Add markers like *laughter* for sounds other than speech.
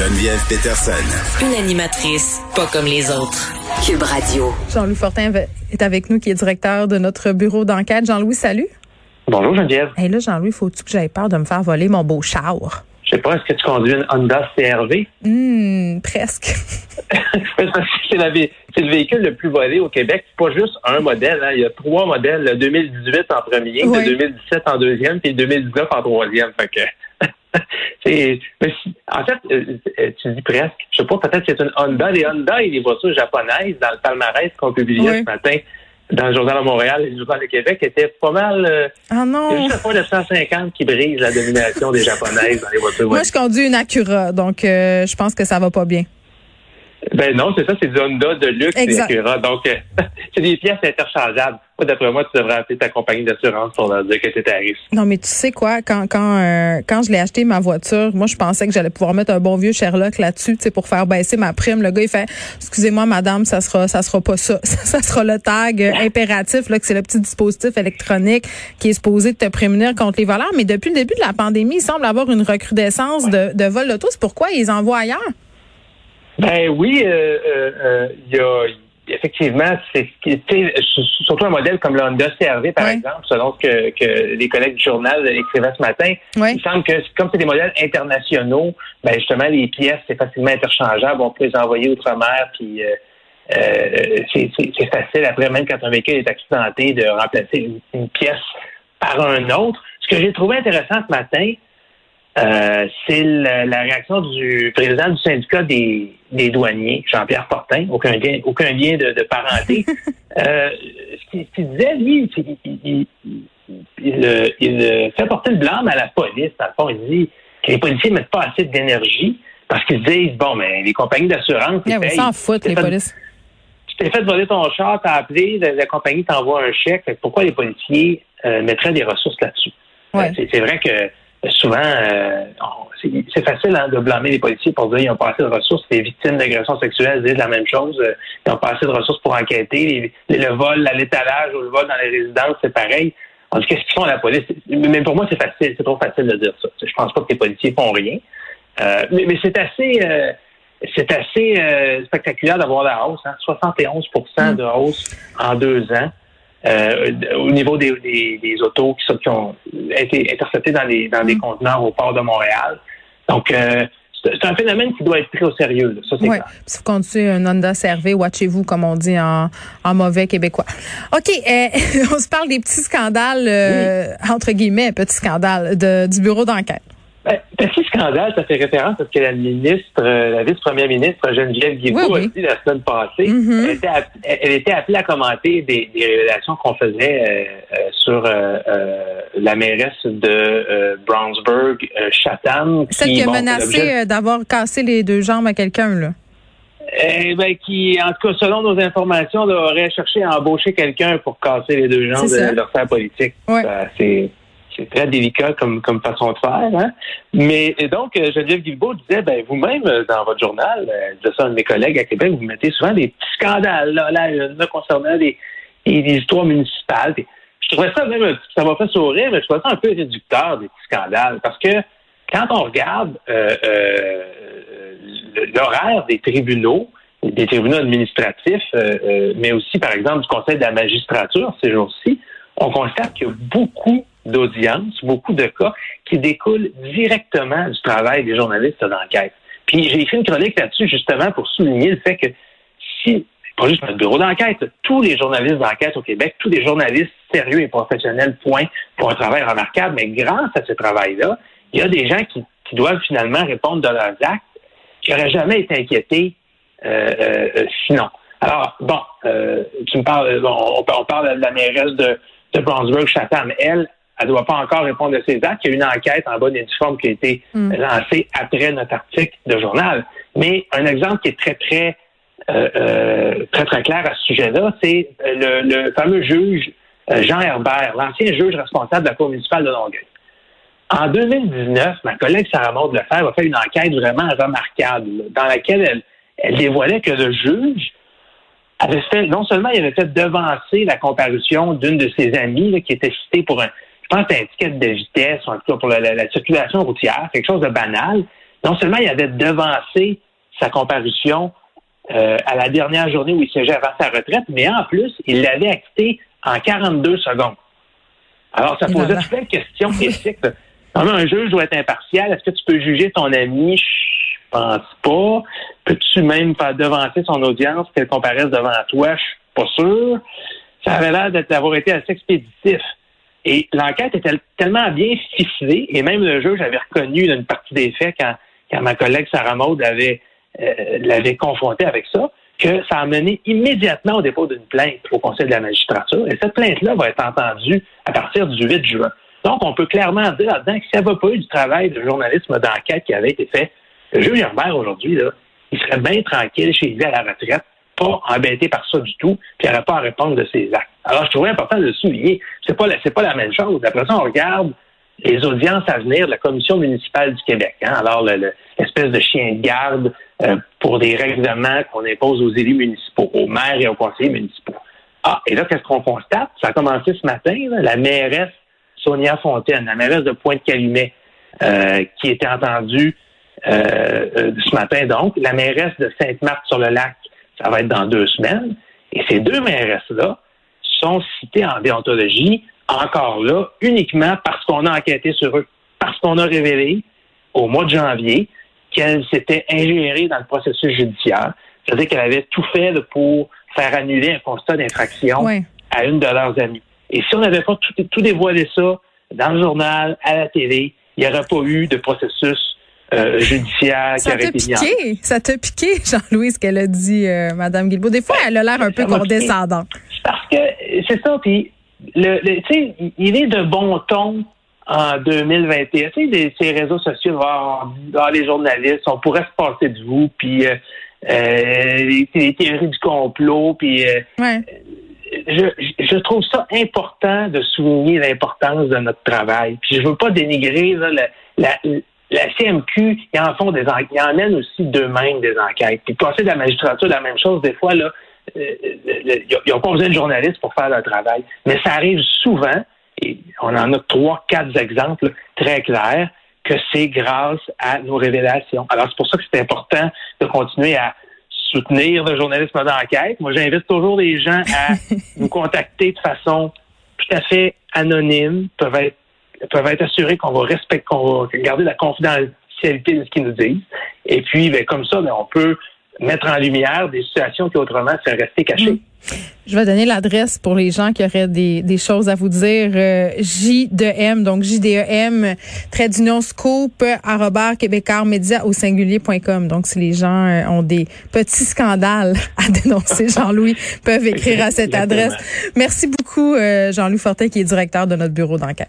Geneviève Peterson. Une animatrice pas comme les autres. Cube Radio. Jean-Louis Fortin est avec nous, qui est directeur de notre bureau d'enquête. Jean-Louis, salut. Bonjour Geneviève. Et là, Jean-Louis, faut-tu que j'aie peur de me faire voler mon beau char? Je sais pas, est-ce que tu conduis une Honda CRV? Hum, presque. *laughs* c'est, le véhicule le plus volé au Québec. Pas juste un modèle. Hein. Il y a trois modèles. Le 2018 en premier, le 2017 en deuxième, puis le 2019 en troisième. Fait que *laughs* c'est, en fait, euh, euh, tu dis presque. Je sais pas, peut-être que c'est une Honda. Les Honda et les voitures japonaises dans le palmarès qu'on publiait ce matin dans le Journal de Montréal et le Journal de Québec étaient pas mal. Euh, ah non! A juste 950 qui brise la domination des *laughs* Japonaises dans les voitures. Moi, je conduis une Acura, donc je pense que ça va pas bien. Ben non, c'est ça, c'est du Honda de luxe Acura. Donc, *laughs* c'est des pièces interchangeables d'après moi, tu devrais appeler ta compagnie d'assurance pour leur dire que c'est risque. Non, mais tu sais quoi, quand quand euh, quand je l'ai acheté ma voiture, moi je pensais que j'allais pouvoir mettre un bon vieux Sherlock là-dessus, tu sais, pour faire baisser ma prime. Le gars il fait, excusez-moi madame, ça sera ça sera pas ça, *laughs* ça sera le tag impératif là que c'est le petit dispositif électronique qui est supposé te prémunir contre les voleurs. Mais depuis le début de la pandémie, il semble avoir une recrudescence de, de vols d'auto. C'est pourquoi ils envoient ailleurs? Ben oui, euh, euh, il y a effectivement, c'est surtout un modèle comme le Honda CRV, par exemple, selon ce que, les collègues du journal écrivaient ce matin. Il semble que comme c'est des modèles internationaux, ben justement, les pièces, c'est facilement interchangeable. On peut les envoyer outre-mer, puis euh, euh, c'est facile après, même quand un véhicule est accidenté, de remplacer une pièce par un autre. Ce que j'ai trouvé intéressant ce matin, euh, c'est la, réaction du président du syndicat des, douaniers, Jean-Pierre Fortin, aucun lien, aucun lien de, parenté. *laughs* euh, ce qu'il disait, lui, il, il, il, fait porter le blâme à la police. Dans le fond, il dit que les policiers ne mettent pas assez d'énergie parce qu'ils disent, bon, mais les compagnies d'assurance... Ils s'en foutent, les polices. Tu t'es fait voler ton char, t'as appelé, la, compagnie t'envoie un chèque. Pourquoi les policiers euh, mettraient des ressources là-dessus? Ouais. c'est vrai que souvent, euh, c'est facile hein, de blâmer les policiers pour dire qu'ils n'ont pas assez de ressources. Les victimes d'agressions sexuelles disent la même chose. Euh, ils n'ont pas assez de ressources pour enquêter. le vol, l'étalage ou le vol dans les résidences, c'est pareil. En qu'est-ce qu'ils font la police? Mais pour moi, c'est facile. C'est trop facile de dire ça. Je pense pas que les policiers font rien. Euh, mais, c'est assez... c'est assez spectaculaire d'avoir la hausse, hein? 71 mm. de hausse en deux ans. Euh, au niveau des, des, autos qui, qui, ont été interceptées dans, les, dans des mm. conteneurs au port de Montréal. Donc, euh, c'est un phénomène qui doit être pris au sérieux. Ça, c'est clair. Si vous conduisez un Honda CRV, watchez-vous, comme on dit en, en mauvais québécois. OK, euh, *laughs* on se parle des petits scandales, entre guillemets, petits scandales de, du bureau d'enquête. Ben, petit scandale, ça fait référence à ce que la ministre, euh, la vice-première ministre Geneviève Guilbeault a dit la semaine passée. Mm-hmm. elle, était elle, était appelée à commenter des, des révélations qu'on faisait euh, euh, sur la mairesse de Brownsburg, Chatham. Celle qui, a menacé d'avoir cassé les deux jambes à quelqu'un, là. Eh ben, qui, en tout cas, selon nos informations, aurait cherché à embaucher quelqu'un pour casser les deux jambes de leur faire politique. Ouais. c'est très délicat comme, façon de faire. Hein? Mais donc, euh, Geneviève Guilbeault disait, ben vous-même, euh, dans votre journal, euh, de ça, un de mes collègues à Québec, vous mettez souvent des petits scandales là, là, concernant des, des, histoires municipales. je trouvais ça même, ça m'a fait sourire, mais je trouvais ça un peu réducteur, des petits scandales, parce que quand on regarde l'horaire des tribunaux, des tribunaux administratifs, mais aussi, par exemple, du Conseil de la magistrature ces jours-ci, on constate qu'il y a beaucoup d'audience, beaucoup de cas qui découlent directement du travail des journalistes d'enquête. Puis j'ai écrit une chronique là-dessus justement pour souligner le fait que si, pas juste notre bureau d'enquête, tous les journalistes d'enquête au Québec, tous les journalistes sérieux et professionnels, point, pour un travail remarquable, mais grâce à ce travail-là, il y a des gens qui, doivent finalement répondre de leurs actes qui n'auraient jamais été inquiétés euh, euh, sinon. Alors, bon, euh, tu me parles, on, parle de la mairesse de, de Brunswick-Chatham. Elle, elle ne doit pas encore répondre à ces actes. Il y a une enquête en bonne et due forme qui a été mm. lancée après notre article de journal. Mais un exemple qui est très, très, euh, euh, très, très clair à ce sujet-là, c'est le, le, fameux juge euh, Jean Herbert, l'ancien juge responsable de la Cour municipale de Longueuil. En 2019, ma collègue Sarah Maud Lefebvre a fait une enquête vraiment remarquable dans laquelle elle, elle dévoilait que le juge avait fait, non seulement il avait fait devancer la comparution d'une de ses amies qui était citée pour un, pense, un ticket de vitesse, en tout cas pour la, circulation routière, quelque chose de banal. non seulement il avait devancé sa comparution euh, à la dernière journée où il siégeait avant sa retraite, mais en plus, il l'avait acquitté en 42 secondes. Alors, ça posait plein de questions éthiques. un juge doit être impartial. Est-ce que tu peux juger ton ami? Je pense pas. Peux-tu même faire devancer son audience qu'elle comparaisse devant toi? Je suis pas sûr. Ça avait l'air d'avoir été assez expéditif. Et l'enquête était tellement bien ficelée, et même le juge avait reconnu une partie des faits quand, quand ma collègue Sarah Maud avait euh, l'avait confronté avec ça, que ça a mené immédiatement au dépôt d'une plainte au Conseil de la magistrature. Et cette plainte-là va être entendue à partir du 8 juin. Donc, on peut clairement dire là-dedans que s'il n'y avait pas eu du travail de journalisme d'enquête qui avait été fait, le juge Herbert, aujourd'hui, là, il serait bien tranquille chez lui à la retraite, pas embêté par ça du tout, puis il n'aurait pas à répondre de ses actes. Alors, je trouvais important de le souligner. C'est pas, c'est pas la même chose. Après ça, on regarde les audiences à venir de la Commission municipale du Québec. Hein. Alors, l'espèce de chien de garde euh, pour des règlements qu'on impose aux élus municipaux, aux maires et aux conseillers municipaux. Ah, et là, qu'est-ce qu'on constate? Ça a commencé ce matin, la mairesse Sonia Fontaine, la mairesse de Pointe-Calumet, euh, qui était entendue euh, ce matin, donc, la mairesse de Sainte-Marthe-sur-le-Lac, ça va être dans deux semaines. Et ces deux mairesses-là sont citées en déontologie, encore là, uniquement parce qu'on a enquêté sur eux, parce qu'on a révélé au mois de janvier qu'elle s'était ingérée dans le processus judiciaire. C'est-à-dire qu'elle avait tout fait pour faire annuler un constat d'infraction à une de leurs amies. Et si on n'avait pas tout, dévoilé ça dans le journal, à la télé, il n'y aurait pas eu de processus euh, judiciaire ça qui aurait été piqué, Ça t'a piqué, *laughs* Jean-Louis, ce qu'elle a dit, euh, Mme Guilbault. Des fois, elle a l'air un peu condescendante. Parce que c'est ça, puis le, le il est de bon ton en 2021. Tu sais, ces réseaux sociaux, dans les journalistes, on pourrait se passer de vous, puis euh, euh les, théories du complot, puis euh, je, je trouve ça important de souligner l'importance de notre travail. Puis je veux pas dénigrer la, la, la CMQ, ils en font des ils en mènent aussi d'eux-mêmes des enquêtes. Puis passer de la magistrature, la même chose, des fois, là, euh, ils n'ont pas besoin de journalistes pour faire leur travail. Mais ça arrive souvent et on en a trois, quatre exemples très clairs, que c'est grâce à nos révélations. Alors, c'est pour ça que c'est important de continuer à soutenir le journalisme d'enquête. Moi, j'invite toujours les gens à *laughs* nous contacter de façon tout à fait anonyme, peuvent être, peuvent être assurés qu'on va respecter, qu'on va garder la confidentialité de ce qu'ils nous disent. Et puis, ben, comme ça, ben, on peut mettre en lumière des situations qui autrement seraient restées cachées. Je vais donner l'adresse pour les gens qui auraient des, des choses à vous dire. Euh, J de M, donc JDEM, trait d'union scoop, arrobar média au singulier.com. Donc, si les gens euh, ont des petits scandales à *laughs* dénoncer, Jean-Louis, peuvent écrire à cette adresse. Merci beaucoup, euh, Jean-Louis Fortin, qui est directeur de notre bureau d'enquête.